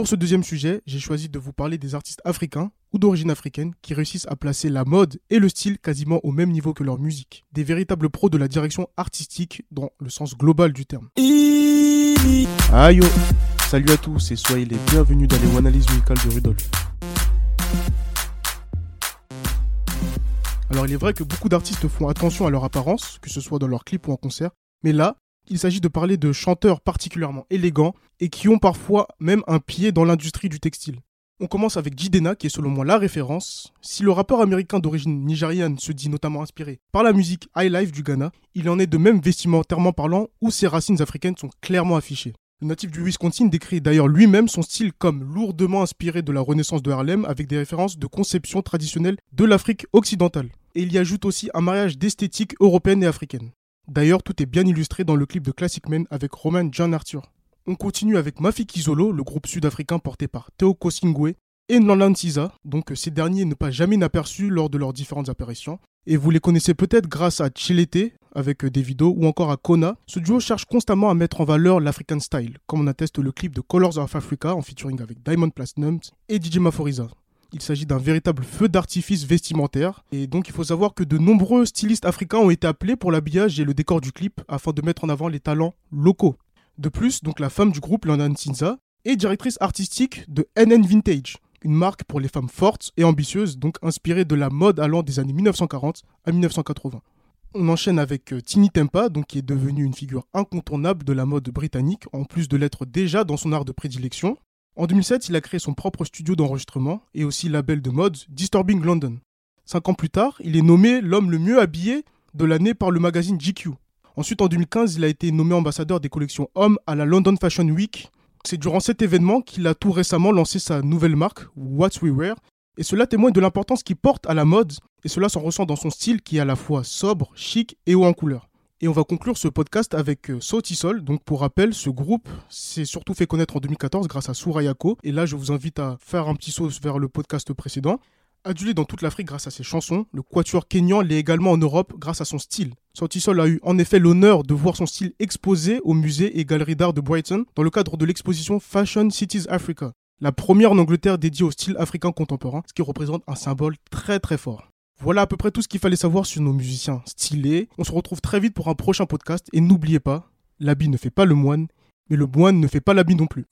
pour ce deuxième sujet, j'ai choisi de vous parler des artistes africains ou d'origine africaine qui réussissent à placer la mode et le style quasiment au même niveau que leur musique. Des véritables pros de la direction artistique dans le sens global du terme. Aïe Salut à tous et soyez les bienvenus dans les analyses musicales de Rudolf. Alors il est vrai que beaucoup d'artistes font attention à leur apparence, que ce soit dans leurs clips ou en concert, mais là, il s'agit de parler de chanteurs particulièrement élégants et qui ont parfois même un pied dans l'industrie du textile. On commence avec Jidena, qui est selon moi la référence. Si le rappeur américain d'origine nigériane se dit notamment inspiré par la musique High Life du Ghana, il en est de même vestimentairement parlant où ses racines africaines sont clairement affichées. Le natif du Wisconsin décrit d'ailleurs lui-même son style comme lourdement inspiré de la Renaissance de Harlem avec des références de conception traditionnelle de l'Afrique occidentale. Et il y ajoute aussi un mariage d'esthétique européenne et africaine. D'ailleurs, tout est bien illustré dans le clip de Classic Men avec Roman John Arthur. On continue avec Mafiki Zolo, le groupe sud-africain porté par Theo Kosingwe et Nolan Siza, donc ces derniers ne pas jamais inaperçus lors de leurs différentes apparitions. Et vous les connaissez peut-être grâce à Chilete avec Davido ou encore à Kona. Ce duo cherche constamment à mettre en valeur l'African style, comme on atteste le clip de Colors of Africa en featuring avec Diamond Platinum et DJ Maforiza. Il s'agit d'un véritable feu d'artifice vestimentaire. Et donc il faut savoir que de nombreux stylistes africains ont été appelés pour l'habillage et le décor du clip afin de mettre en avant les talents locaux. De plus, donc la femme du groupe, London Sinza, est directrice artistique de NN Vintage, une marque pour les femmes fortes et ambitieuses, donc inspirée de la mode allant des années 1940 à 1980. On enchaîne avec euh, Tini Tempa, donc qui est devenue une figure incontournable de la mode britannique, en plus de l'être déjà dans son art de prédilection. En 2007, il a créé son propre studio d'enregistrement et aussi label de mode Disturbing London. Cinq ans plus tard, il est nommé l'homme le mieux habillé de l'année par le magazine GQ. Ensuite, en 2015, il a été nommé ambassadeur des collections hommes à la London Fashion Week. C'est durant cet événement qu'il a tout récemment lancé sa nouvelle marque, What We Wear, et cela témoigne de l'importance qu'il porte à la mode, et cela s'en ressent dans son style qui est à la fois sobre, chic et haut en couleur. Et on va conclure ce podcast avec euh, Sautisol. Donc pour rappel, ce groupe s'est surtout fait connaître en 2014 grâce à Surayako. Et là, je vous invite à faire un petit saut vers le podcast précédent. Adulé dans toute l'Afrique grâce à ses chansons, le quatuor kényan l'est également en Europe grâce à son style. Sautisol a eu en effet l'honneur de voir son style exposé au musée et galerie d'art de Brighton dans le cadre de l'exposition Fashion Cities Africa, la première en Angleterre dédiée au style africain contemporain, ce qui représente un symbole très très fort. Voilà à peu près tout ce qu'il fallait savoir sur nos musiciens stylés. On se retrouve très vite pour un prochain podcast et n'oubliez pas, l'habit ne fait pas le moine, mais le moine ne fait pas l'habit non plus.